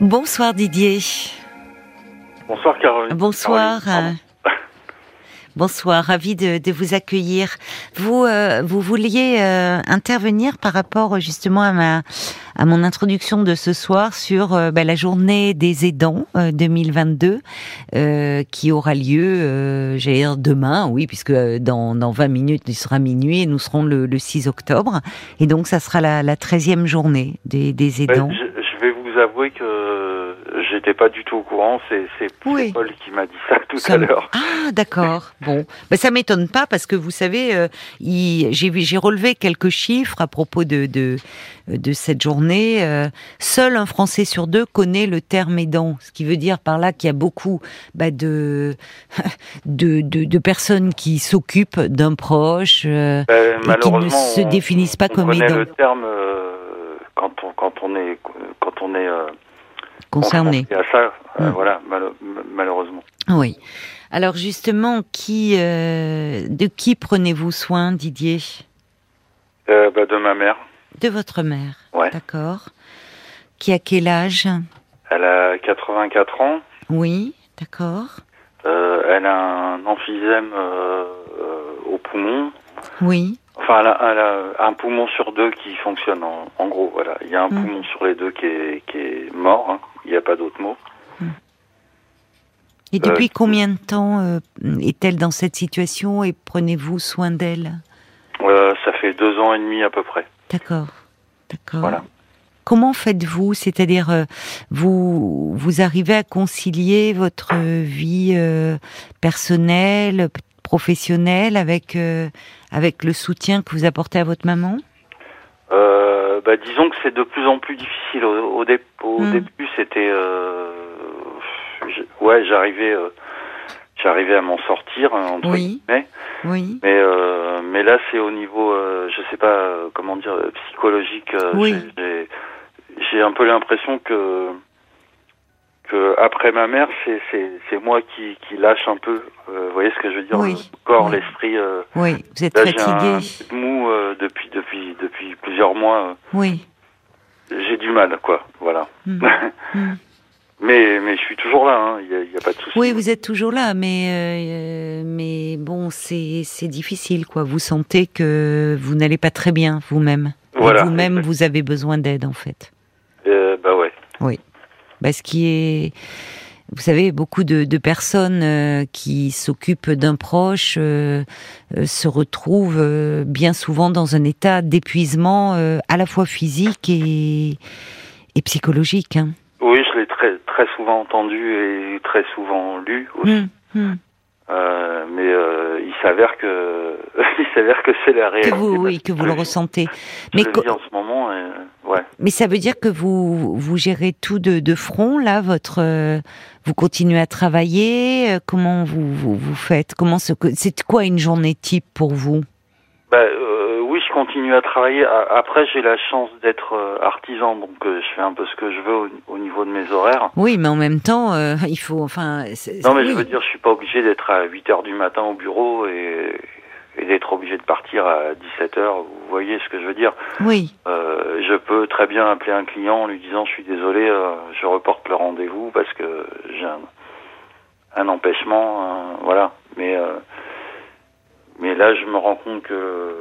Bonsoir Didier. Bonsoir Caroline. Bonsoir. Caroline, Bonsoir, ravi de, de vous accueillir. Vous, euh, vous vouliez euh, intervenir par rapport justement à ma, à mon introduction de ce soir sur euh, bah, la journée des aidants 2022 qui aura lieu, j'allais dire demain, oui, puisque dans, dans 20 minutes il sera minuit et nous serons le, le 6 octobre, et donc ça sera la, la 13e journée des, des Ouais, aidants. je, je vais vous avouer que j'étais pas du tout au courant. C'est Oui. Paul qui m'a dit ça tout Ça à l'heure. Ah, d'accord. Bon, ben, ça m'étonne pas parce que vous savez, euh, j'ai relevé quelques chiffres à propos de de, de cette journée. Euh, seul un Français sur deux connaît le terme aidant, ce qui veut dire par là qu'il y a beaucoup bah, de, de de de personnes qui s'occupent d'un proche. euh, Euh, qui ne se définissent pas on comme aidants. le terme euh, quand on quand on est quand on est concernés. confronté à ça. euh, Mm. Voilà, malheureusement. Oui. Alors justement, qui euh, de qui prenez-vous soin, Didier? Euh, bah, de ma mère. De votre mère. Ouais. D'accord. Qui a quel âge? Elle a 84 ans. Oui, d'accord. Elle a un emphysème au poumon. Oui, Enfin, elle a, elle a un poumon sur deux qui fonctionne, en, en gros, voilà. Il y a un Mm. poumon sur les deux qui est, qui est mort, hein. il n'y a pas d'autre mot. Et depuis Euh, combien de temps euh, est-elle dans cette situation et prenez-vous soin d'elle? Euh, ça fait deux ans et demi à peu près. D'accord, d'accord. Voilà. Comment faites-vous? C'est-à-dire, vous vous arrivez à concilier votre vie personnelle, professionnelle avec avec le soutien que vous apportez à votre maman Euh, bah, disons que c'est de plus en plus difficile. Au, au, dé- au Mm. début, c'était... Euh, ouais, j'arrivais euh, j'arrivais à m'en sortir, hein, entre Oui. guillemets. Oui, Mais, euh, mais là, c'est au niveau, euh, je sais pas euh, comment dire, euh, psychologique. euh, Oui. J'ai un peu l'impression que, après ma mère, c'est moi qui, qui lâche un peu. Euh, vous voyez ce que je veux dire? Oui. Le corps, Oui. l'esprit. euh, oui. Vous êtes là, j'ai fatigué. de mou euh, depuis depuis depuis plusieurs mois. Oui. j'ai du mal, quoi. Voilà. Mm. Mm. mais mais je suis toujours là. hein, Il y, a, il y a pas de souci. Oui, vous êtes toujours là, mais euh, mais bon, c'est c'est difficile, quoi. Vous sentez que vous n'allez pas très bien vous-même. Voilà. Vous-même, vous avez besoin d'aide, en fait. Euh, bah ouais. Bah, ce qui est, vous savez, beaucoup de, de personnes euh, qui s'occupent d'un proche euh, euh, se retrouvent bien souvent dans un état d'épuisement à la fois physique et et psychologique. Hein. Oui, je l'ai très très souvent entendu et très souvent lu aussi. Mm, mm. Euh, mais euh, il s'avère que il s'avère que c'est la Que réalité. vous, oui, que vous le ressentez. Je Mais le co- vis en ce moment, et, ouais. Mais ça veut dire que vous vous gérez tout de, de front là, votre euh, vous continuez à travailler. euh, Comment vous vous, vous faites Comment ce que c'est quoi une journée type pour vous? Bah, euh, continue à travailler. Après, j'ai la chance d'être euh, artisan, donc euh, je fais un peu ce que je veux au, au niveau de mes horaires. Oui, mais en même temps, euh, il faut enfin. Non, mais oui. je veux dire, je suis pas obligé d'être à 8 heures du matin au bureau et, et d'être obligé de partir à 17 heures. Vous voyez ce que je veux dire? Oui, Euh, Je peux très bien appeler un client en lui disant je suis désolé, euh, je reporte le rendez-vous parce que j'ai un, un empêchement, voilà. Mais mais là, je me rends compte que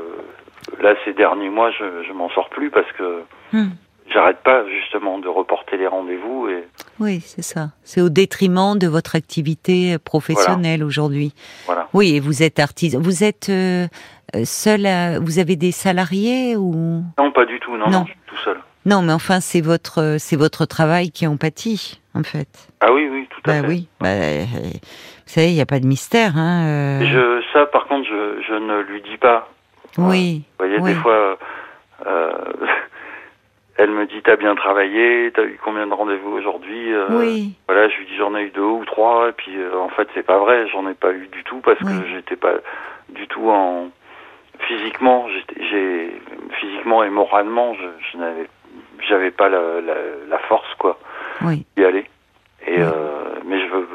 là, ces derniers mois, je, je m'en sors plus parce que Hmm. j'arrête pas justement de reporter les rendez-vous et oui, c'est ça. C'est au détriment de votre activité professionnelle aujourd'hui. voilà. Oui, et vous êtes artisan. Vous êtes euh, euh, seul. à- Vous avez des salariés ou? Non, pas du tout. Non, Non. non, je suis tout seul. non Mais enfin, c'est votre c'est votre travail qui en pâtit, en fait. Ah oui, oui, tout à Bah fait. oui. Bah, euh, vous savez, il n'y a pas de mystère. Hein, euh, Je, ça, par contre, je, je ne lui dis pas. Oui. Vous voyez, Oui. des fois, euh, elle me dit T'as bien travaillé, t'as eu combien de rendez-vous aujourd'hui Euh, Oui. Voilà, je lui dis J'en ai eu deux ou trois, et puis euh, en fait, c'est pas vrai, j'en ai pas eu du tout parce Oui. que j'étais pas du tout en. Physiquement, j'ai physiquement et moralement, je, je n'avais j'avais pas la, la, la force, quoi, Oui. d'y aller. Et Oui. euh, mais je veux euh,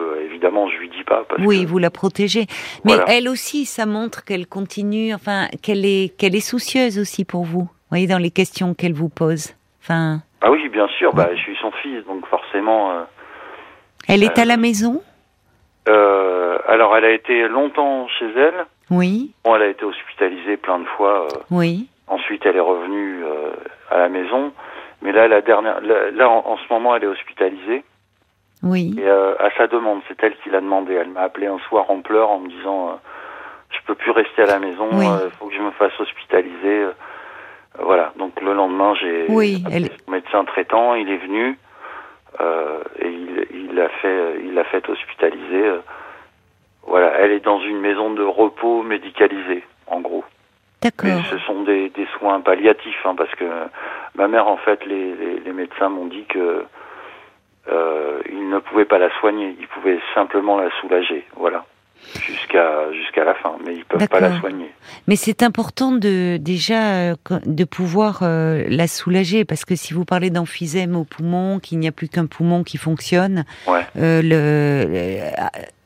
évidemment, je lui dis pas parce Oui, que vous la protégez. Mais Voilà. elle aussi, ça montre qu'elle continue, enfin, qu'elle est, qu'elle est soucieuse aussi pour vous. Vous voyez, dans les questions qu'elle vous pose. Enfin, ah oui, bien sûr, bah je suis son fils, donc forcément. euh, Elle est à Euh, la maison? Euh, alors, elle a été longtemps chez elle. Oui, Bon, elle a été hospitalisée plein de fois. oui, ensuite, elle est revenue à la maison. Mais là, la dernière, là, là, en, en ce moment, elle est hospitalisée. Oui. Et euh, à sa demande, c'est elle qui l'a demandé. Elle m'a appelé un soir en pleurs en me disant euh, Je peux plus rester à la maison, il Oui. faut que je me fasse hospitaliser. Euh, voilà. Donc le lendemain, j'ai Oui, appelé elle- son médecin traitant. Il est venu euh, et il, l'a fait, il l'a fait hospitaliser. euh. voilà. Elle est dans une maison de repos médicalisée, en gros. Mais D'accord. ce sont des, des soins palliatifs, hein, parce que ma mère, en fait, les, les, les médecins m'ont dit que euh, ils ne pouvaient pas la soigner, ils pouvaient simplement la soulager, voilà, jusqu'à jusqu'à la fin, mais ils peuvent pas la soigner. Mais c'est important de déjà euh, de pouvoir euh, la soulager parce que si vous parlez d'emphysème au poumon, qu'il n'y a plus qu'un poumon qui fonctionne, Ouais. euh, le, le- euh,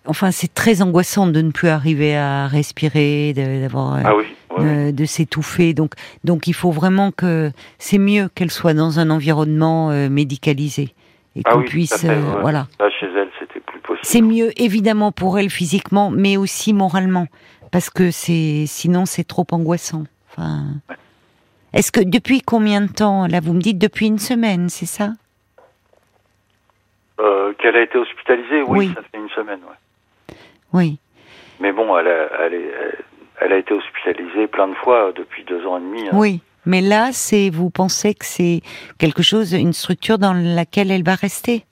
enfin c'est très angoissant de ne plus arriver à respirer, de- d'avoir Ah oui, ouais, oui. de s'étouffer. Donc donc il faut vraiment que c'est mieux qu'elle soit dans un environnement euh, médicalisé et Ah qu'on oui, puisse fait, euh, ouais. voilà. Là, chez elle, c'était plus possible. C'est mieux évidemment pour elle physiquement, mais aussi moralement, parce que c'est sinon c'est trop angoissant. Enfin, est-ce que depuis combien de temps Là, vous me dites depuis une semaine, c'est ça? Euh, Qu'elle a été hospitalisée, oui, Oui. ça fait une semaine, ouais. Oui, Mais bon, elle a, elle, est- elle- elle a été hospitalisée plein de fois depuis deux ans et demi. hein. oui. Mais là, c'est vous pensez que c'est quelque chose, une structure dans laquelle elle va rester?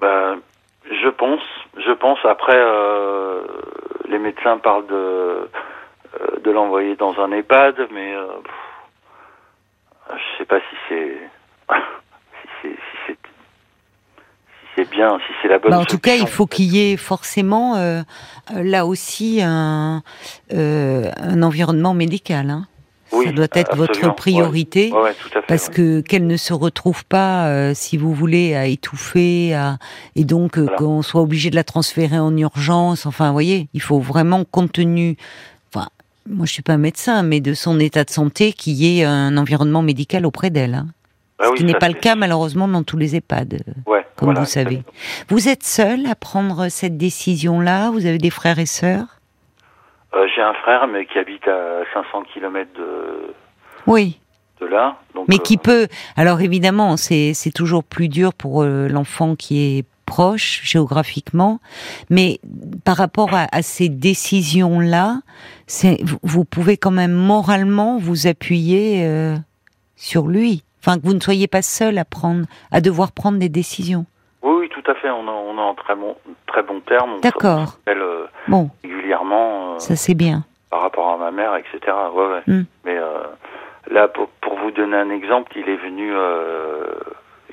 Ben, je pense, je pense. Après, euh, les médecins parlent de euh, de l'envoyer dans un EHPAD, mais euh, je sais pas si c'est c'est bien, si c'est la bonne. Bah, en tout cas, il faut qu'il y ait forcément euh, euh, là aussi un, euh, un environnement médical. Hein. Oui, Ça doit être votre priorité. Ouais, ouais, tout à fait. Parce ouais. que qu'elle ne se retrouve pas, euh, si vous voulez, à étouffer, à, et donc Voilà. qu'on soit obligé de la transférer en urgence. Enfin, vous voyez, il faut vraiment compte tenu. Moi, je suis pas médecin, mais de son état de santé, qu'il y ait un environnement médical auprès d'elle. hein. Ah Ce qui n'est pas le cas malheureusement dans tous les EHPAD, euh, Ouais, comme voilà, vous savez. exactement. Vous êtes seul à prendre cette décision-là? Vous avez des frères et sœurs? Euh, J'ai un frère, mais qui habite à 500 km de Oui. de là. Donc, Mais euh, qui peut. Alors évidemment, c'est toujours plus dur pour euh, l'enfant qui est proche géographiquement, mais par rapport à, à ces décisions-là, vous, vous pouvez quand même moralement vous appuyer sur lui. Enfin, que vous ne soyez pas seul à prendre, à devoir prendre des décisions. Oui, oui, tout à fait. On est, on en très bon, très bon terme. D'accord. euh, Bon, régulièrement euh, ça c'est bien. par rapport à ma mère, etc. Ouais, ouais. Hmm. Mais euh, là, pour, pour vous donner un exemple, il est venu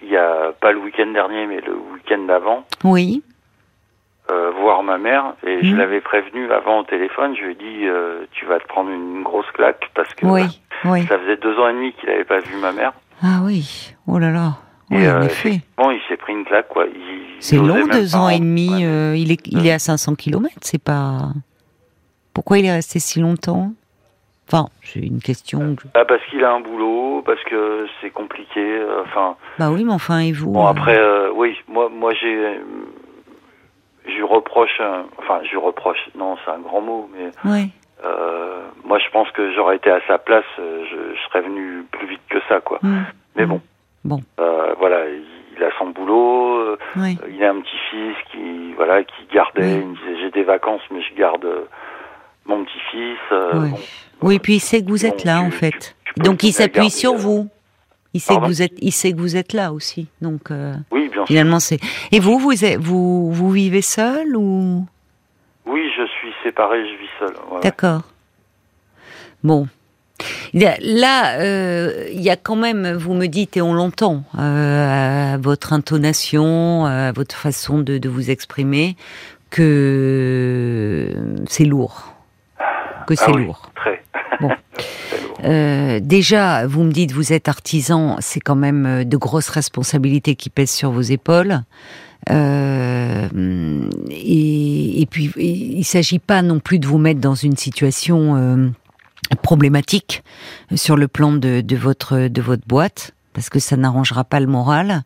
il y a pas le week-end dernier, mais le week-end d'avant, Oui, voir ma mère. Et je Hmm. l'avais prévenu avant au téléphone. Je lui ai dit, tu vas te prendre une grosse claque parce que oui, oui. ça faisait deux ans et demi qu'il n'avait pas vu ma mère. Ah oui, oh là là. Oui, Et, en euh, effet. Bon, il s'est pris une claque, quoi. C'est long, deux ans et demi. Ouais. euh, il est, il est à 500 km. C'est pas. Pourquoi il est resté si longtemps? Enfin, c'est une question. que- Ah, parce qu'il a un boulot, parce que c'est compliqué. euh, Enfin, Bah oui, mais enfin, et vous bon euh, après, euh, oui, moi, moi j'ai, je lui reproche, enfin, je lui reproche. Non, c'est un grand mot, mais Ouais. Euh, moi, je pense que j'aurais été à sa place, euh, je, je serais venu plus vite que ça, quoi. Mais bon, Bon. euh, voilà, il, il a son boulot. il a un petit-fils qui, voilà, qui gardait. Oui. Il me disait, j'ai des vacances, mais je garde mon petit-fils. euh, Ouais. bon. Oui, puis il sait que vous êtes Bon, là, tu- en fait. tu Donc il s'appuie sur vous. Il sait que vous êtes, il sait que vous êtes là aussi. Donc euh, Oui, bien sûr. finalement, c'est. Et vous, vous vous, vous vivez seul ou? Oui, je je vis seul. ouais, ouais. D'accord. Bon. Il Là, euh, il y a quand même, vous me dites, et on l'entend, euh, à votre intonation, à votre façon de, de vous exprimer, que c'est lourd. Que c'est Ah oui, lourd. Très. Bon. Euh, déjà, vous me dites, vous êtes artisan, c'est quand même euh, de grosses responsabilités qui pèsent sur vos épaules. Euh, et, puis, il ne s'agit pas non plus de vous mettre dans une situation euh, problématique sur le plan de, votre de votre boîte. parce que ça n'arrangera pas le moral.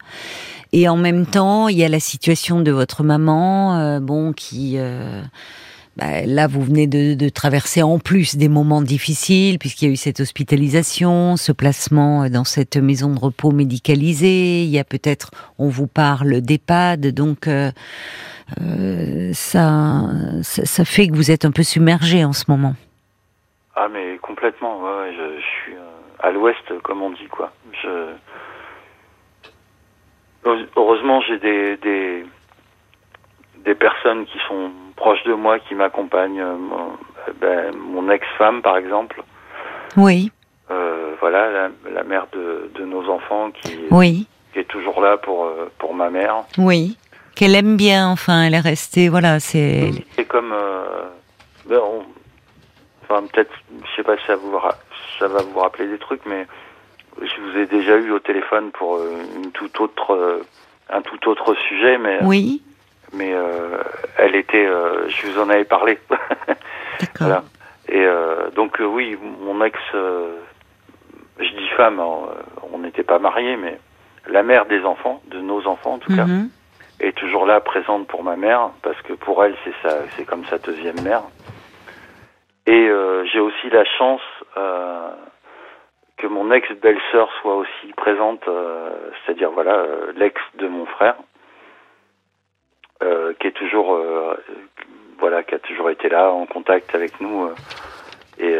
Et en même temps, il y a la situation de votre maman, euh, bon, qui bah, là, vous venez de, traverser en plus des moments difficiles, puisqu'il y a eu cette hospitalisation, ce placement dans cette maison de repos médicalisée. Il y a peut-être, on vous parle d'EHPAD, donc euh, euh ça, fait que vous êtes un peu submergé en ce moment. Ah, mais complètement. Ouais, je, suis à l'ouest, comme on dit, quoi. Heureusement, j'ai des, des personnes qui sont proches de moi, qui m'accompagnent. Mon, ben, mon ex-femme, par exemple. Oui. Euh, voilà, la, la, mère de, de nos enfants qui, oui. qui est toujours là pour, pour ma mère. Oui. Qu'elle aime bien, enfin, elle est restée, voilà, c'est... C'est comme... Euh, ben on, enfin, peut-être, je sais pas si ça, vous, ça va vous rappeler des trucs, mais je vous ai déjà eu au téléphone pour une toute autre, un tout autre sujet, mais... Oui mais euh, elle était, euh, je vous en avais parlé. voilà. Et euh, donc oui, mon ex, je dis femme, on n'était pas mariés, mais la mère des enfants, de nos enfants en tout cas, Mhm. est toujours là, présente pour ma mère, parce que pour elle c'est ça, c'est comme sa deuxième mère. Et j'ai aussi la chance que mon ex belle-sœur soit aussi présente, c'est-à-dire voilà l'ex de mon frère. Euh, qui est toujours euh, voilà qui a toujours été là en contact avec nous euh, et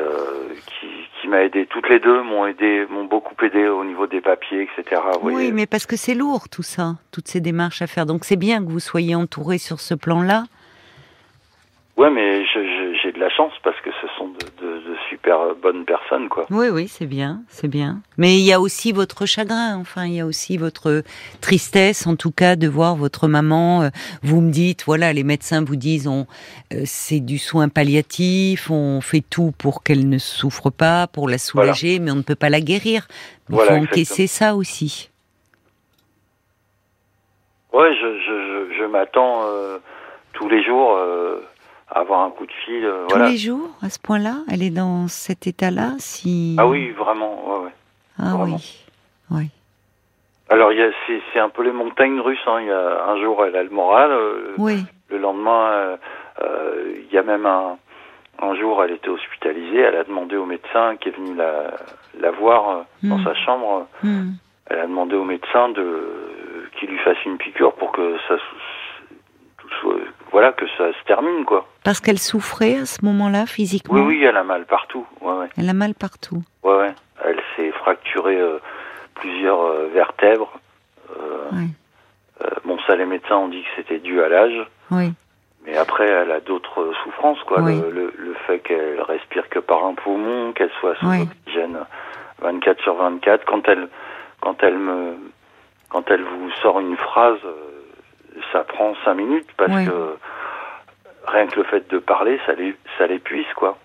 qui, qui m'a aidé. Toutes les deux m'ont aidé m'ont beaucoup aidé au niveau des papiers etc oui voyez. mais parce que c'est lourd tout ça toutes ces démarches à faire. Donc c'est bien que vous soyez entouré sur ce plan là ouais mais de la chance parce que ce sont de, de, de super bonnes personnes quoi. Oui oui c'est bien c'est bien. Mais il y a aussi votre chagrin enfin il y a aussi votre tristesse en tout cas de voir votre maman vous me dites voilà les médecins vous disent on c'est du soin palliatif on fait tout pour qu'elle ne souffre pas pour la soulager voilà. mais on ne peut pas la guérir. Il voilà, faut encaisser ça aussi. Ouais je je, je m'attends euh, tous les jours euh avoir un coup de fil. Euh, Tous voilà. les jours, à ce point-là Elle est dans cet état-là si... Ah oui, vraiment, ouais, ouais. Ah vraiment. oui, oui. Alors, c'est un peu les montagnes russes. Hein. Il y a, un jour, elle a le moral. Euh, oui. Le lendemain, euh, il y a même un, un jour, elle était hospitalisée. Elle a demandé au médecin qui est venu la, la voir dans sa chambre. Mm. Elle a demandé au médecin de qu'il lui fasse une piqûre pour que ça soit, voilà que ça se termine quoi. Parce qu'elle souffrait à ce moment-là physiquement. Oui oui, elle a mal partout. Ouais, ouais. Elle a mal partout. Ouais ouais. Elle s'est fracturée euh, plusieurs euh, vertèbres. oui. bon ça les médecins ont dit que c'était dû à l'âge. Oui. Mais après elle a d'autres souffrances quoi. Oui. Le, le, le, fait qu'elle respire que par un poumon, qu'elle soit sous oui. oxygène 24 sur 24. Quand elle quand elle me quand elle vous sort une phrase ça prend cinq minutes parce que rien que le fait de parler, ça l'épuise, quoi.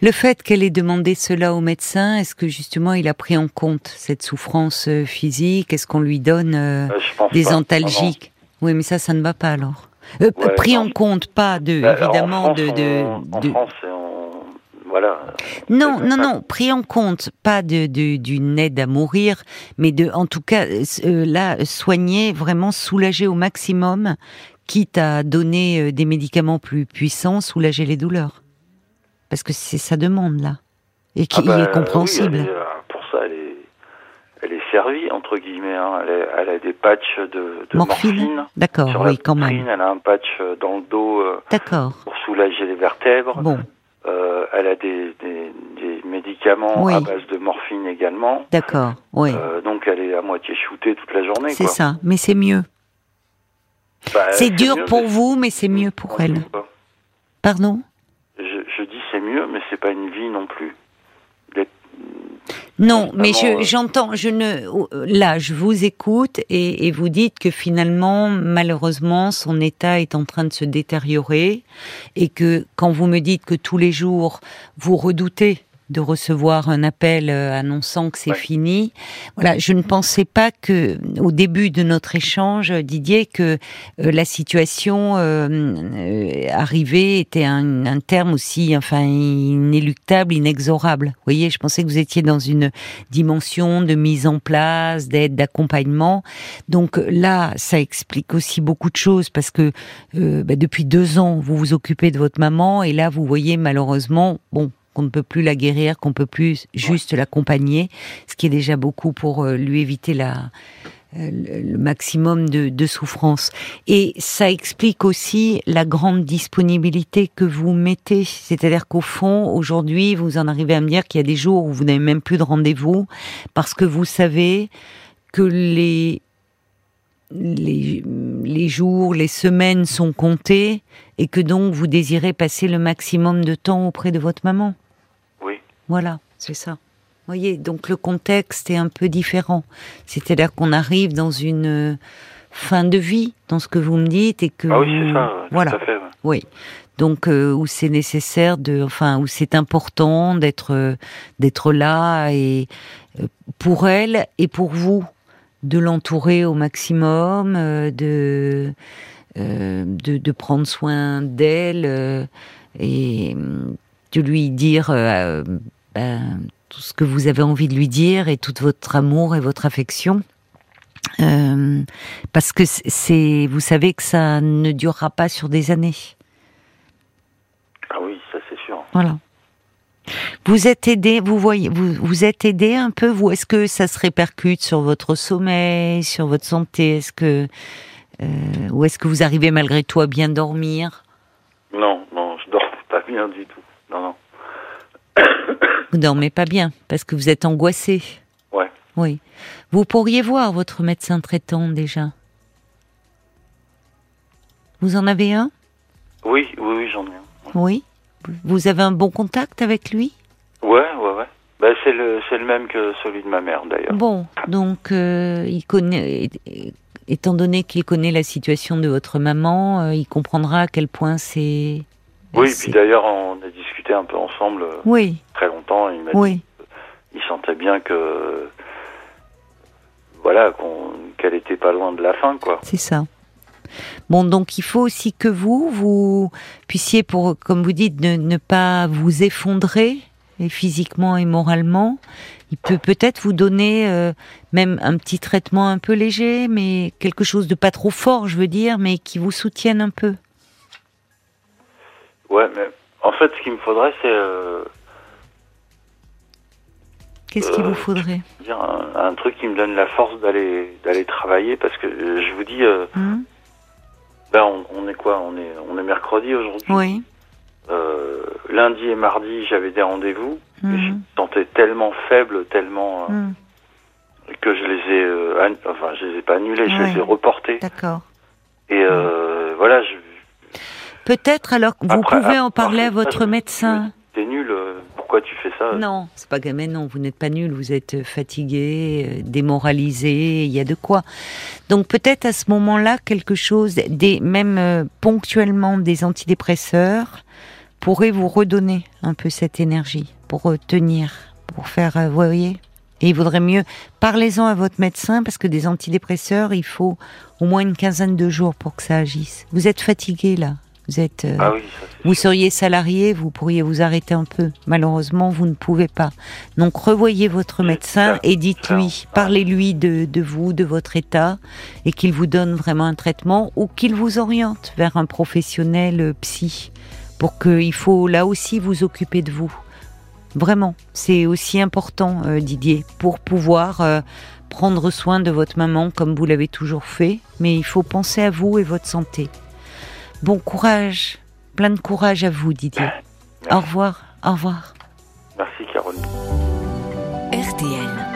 Le fait qu'elle ait demandé cela au médecin, est-ce que justement il a pris en compte cette souffrance euh, physique? Est-ce qu'on lui donne euh, euh, des pas. antalgiques? Oui, mais ça, ça ne va pas alors. Euh, ouais, pris non. en compte, pas de, Bah, évidemment, en France, de, de, on, de... En France, on... voilà. Non, non, non, pris en compte, pas de d'une aide à mourir, mais de, en tout cas, là, soigner, vraiment soulager au maximum, quitte à donner euh, des médicaments plus puissants, soulager les douleurs. Parce que c'est sa demande, là. Et qui ah bah, est compréhensible. Oui, elle est, pour ça, elle est, elle est servie, entre guillemets. Hein. Elle, est, elle, a des patchs de, de morphine. morphine D'accord, oui, quand même. Elle a un patch dans le dos euh, pour soulager les vertèbres. Bon. Euh, elle a des, des, des médicaments oui. à base de morphine également. D'accord, oui. Euh, donc elle est à moitié shootée toute la journée. C'est ça, mais c'est mieux. Bah, c'est dur mieux, pour vous, mais c'est mieux pour elle. Pas. Pardon je, je, dis c'est mieux, mais c'est pas une vie non plus. Non, mais j'entends, je, je, ne, là, je vous écoute et, et, vous dites que finalement, malheureusement, son état est en train de se détériorer et que quand vous me dites que tous les jours vous redoutez de recevoir un appel euh, annonçant que c'est fini. Voilà, je ne pensais pas que au début de notre échange, Didier, que euh, la situation euh, arrivée était un, un, terme aussi, enfin, inéluctable, inexorable. Vous voyez, je pensais que vous étiez dans une dimension de mise en place, d'aide, d'accompagnement. Donc là, ça explique aussi beaucoup de choses parce que bah, depuis deux ans, vous vous occupez de votre maman et là, vous voyez malheureusement, bon, qu'on ne peut plus la guérir, qu'on peut plus juste l'accompagner, ce qui est déjà beaucoup pour euh, lui éviter la, euh, le maximum de, de, souffrance. Et ça explique aussi la grande disponibilité que vous mettez. C'est-à-dire qu'au fond, aujourd'hui, vous en arrivez à me dire qu'il y a des jours où vous n'avez même plus de rendez-vous parce que vous savez que les les, les, jours, les semaines sont comptés et que donc vous désirez passer le maximum de temps auprès de votre maman? Voilà, c'est ça. Vous voyez, donc le contexte est un peu différent. C'est-à-dire qu'on arrive dans une euh, fin de vie, dans ce que vous me dites, et que ah oui, c'est ça. Voilà. Tout à fait, Oui. Donc euh, où c'est nécessaire de, enfin où c'est important d'être euh, d'être là et pour elle et pour vous de l'entourer au maximum, de, de, de prendre soin d'elle et de lui dire ben, tout ce que vous avez envie de lui dire et tout votre amour et votre affection. Euh, parce que c'est, vous savez que ça ne durera pas sur des années. Ah oui, ça c'est sûr. Voilà. Vous êtes aidé, vous voyez, vous, vous êtes aidé un peu, vous. Est-ce que ça se répercute sur votre sommeil, sur votre santé Est-ce que, euh, ou est-ce que vous arrivez malgré tout à bien dormir? Non, non, je dors pas bien du tout. Non, non. Vous dormez pas bien parce que vous êtes angoissé. Ouais. Oui. Vous pourriez voir votre médecin traitant déjà? Vous en avez un? Oui, oui, oui, j'en ai un. Oui. Vous avez un bon contact avec lui? Ouais, ouais, ouais. Bah, c'est le, le même que celui de ma mère d'ailleurs. Bon, donc euh, il connaît, étant donné qu'il connaît la situation de votre maman, euh, il comprendra à quel point c'est. Oui, puis d'ailleurs on a discuté un peu ensemble. Euh, oui. Très longtemps, il m'a oui. dit il sentait bien que voilà qu'elle était pas loin de la fin, quoi. C'est ça. Bon, donc il faut aussi que vous, vous puissiez, pour, comme vous dites, ne, ne pas vous effondrer, et physiquement et moralement. Il peut peut-être vous donner euh, même un petit traitement un peu léger, mais quelque chose de pas trop fort, je veux dire, mais qui vous soutienne un peu. Ouais, mais en fait, ce qu'il me faudrait, c'est. Euh, Qu'est-ce qu'il vous euh, faudrait? dire un, truc qui me donne la force d'aller d'aller travailler, parce que je vous dis. Hum. Ben, on, est quoi? On est on est mercredi aujourd'hui. Oui. Lundi et mardi, j'avais des rendez-vous. je me sentais tellement faible, tellement hum. que je les ai, enfin, je les ai pas annulés, je les ai reportés. D'accord. Et voilà, je, Peut-être alors que vous pouvez en parler à votre médecin. Nul, euh, pourquoi tu fais ça Non, c'est pas gamin, non, vous n'êtes pas nul, vous êtes fatigué, euh, démoralisé, il y a de quoi. Donc peut-être à ce moment-là, quelque chose, des, même euh, ponctuellement des antidépresseurs, pourrait vous redonner un peu cette énergie pour tenir, pour faire, vous voyez et il vaudrait mieux, parlez-en à votre médecin parce que des antidépresseurs, il faut au moins une quinzaine de jours pour que ça agisse. Vous êtes fatigué là, vous êtes, euh, ah vous seriez salarié, vous pourriez vous arrêter un peu. Malheureusement, vous ne pouvez pas. Donc, revoyez votre médecin et dites-lui, parlez-lui de, de, vous, de votre état, et qu'il vous donne vraiment un traitement ou qu'il vous oriente vers un professionnel euh, psy, pour qu'il faut là aussi vous occuper de vous. Vraiment, c'est aussi important, euh, Didier, pour pouvoir prendre soin de votre maman comme vous l'avez toujours fait. Mais il faut penser à vous et votre santé. Bon courage, plein de courage à vous, Didier. Au revoir, au revoir. Merci, Caroline. RTL.